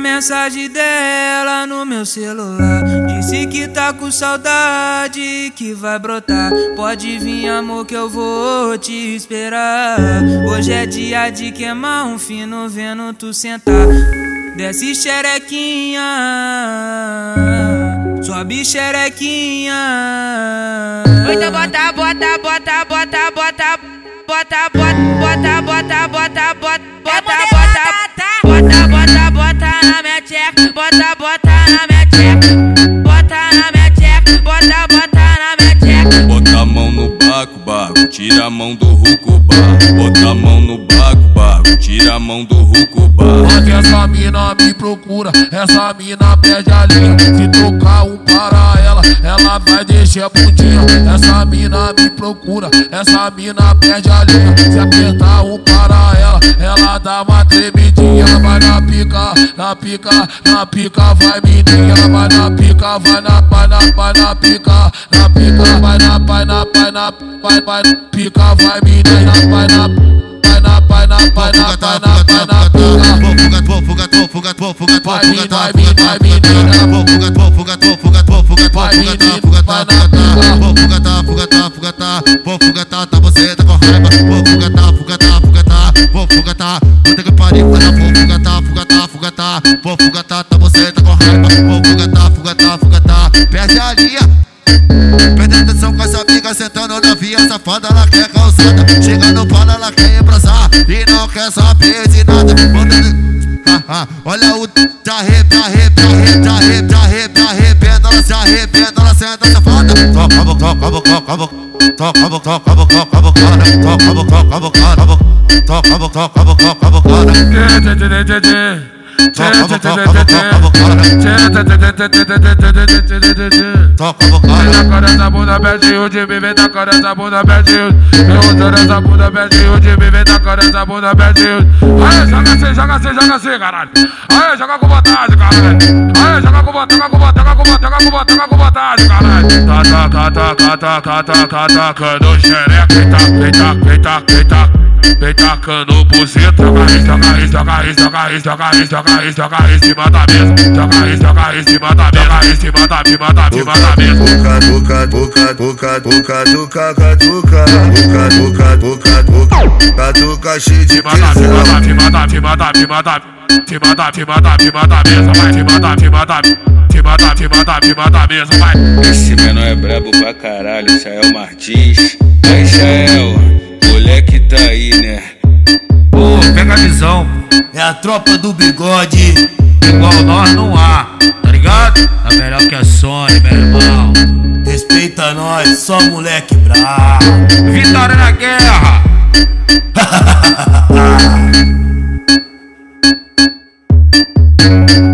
mensagem dela no meu celular. Disse que tá com saudade, que vai brotar. Pode vir, amor, que eu vou te esperar. Hoje é dia de queimar um fino, vendo tu sentar. Desce xerequinha, sobe xerequinha. Então bota, bota, bota, bota, bota, bota, bota, bota, bota, bota, bota, na minha tcheca, bota na minha tcheca, bota, bota na minha tcheca. Bota a mão no baco, baco, tira a mão do ruco, baco. Bota a mão no baco, baco, tira a mão do ruco, baco. Onde essa mina me procura, essa mina pede a linha. Se tocar um para ela, ela vai deixar a bundinha. Essa mina me procura, essa mina pede a linha. Se apertar um para ela, ela dá uma tremidinha. Vai na pica, na pica, na pica, vai menina. Vai na pica, vai na, vai na, vai na pica, na pica, vai na, vai na, vai na, vai, vai, pica, vai menina, vai na, vai na, vai na, vai na, vai na, vai na pica. Perde a linha, Presta atenção com essa amiga sentando na via safada, ela quer calçada. Chega no pala, ela quer embrasar e não quer saber de nada. Manda... Ah, ah, olha o arrepia, arrepia, arrepia, arrepia, arrepia, arrependa, ela se arrependa, ela senta safada. Toca a boca, toca a boca, toca a boca. Toca a boca, toca a boca, toca a boca, toca a boca, toca a boca, toca a boca, toca a boca, toca a boca, toca a boca, toca a boca, toca a boca, toca a boca. Vem na cara essa bunda, pede o mim, vem na cara essa bunda, pede o Eu usando essa bunda, pede o mim, vem na cara essa bunda, pede o Aê, joga assim, joga assim, joga assim, caralho Aê, joga com vontade, caralho Aê, joga com vontade, joga com vontade, joga com vontade, joga com vontade, joga com vontade, caralho Tá, tá, tá, tá, tá, tá, tá, tá, tá, tacando xereca Eita, eita, eita, eita Vem tacando buceta, joga isso, joga isso, joga isso, joga isso, joga isso, joga isso, joga isso, cima da mesa. Joga isso, joga isso, cima da mesa, joga isso, cima da, cima da, cima da mesa. Buca, buca, buca, buca, buca, duca, catuca. Buca, buca, buca, buca, catuca cheio de da, cima da, cima da, cima da, cima da, cima da, cima da, cima da mesa, vai, cima da, cima da, cima da, cima da, cima da mesa, vai. Esse menor é brabo pra caralho, Israel Martins. É Israel, moleque tá aí, né? é a tropa do bigode. Igual nós não há, tá ligado? É melhor que a Sony, meu irmão. Respeita nós, só moleque bravo. Vitória na guerra!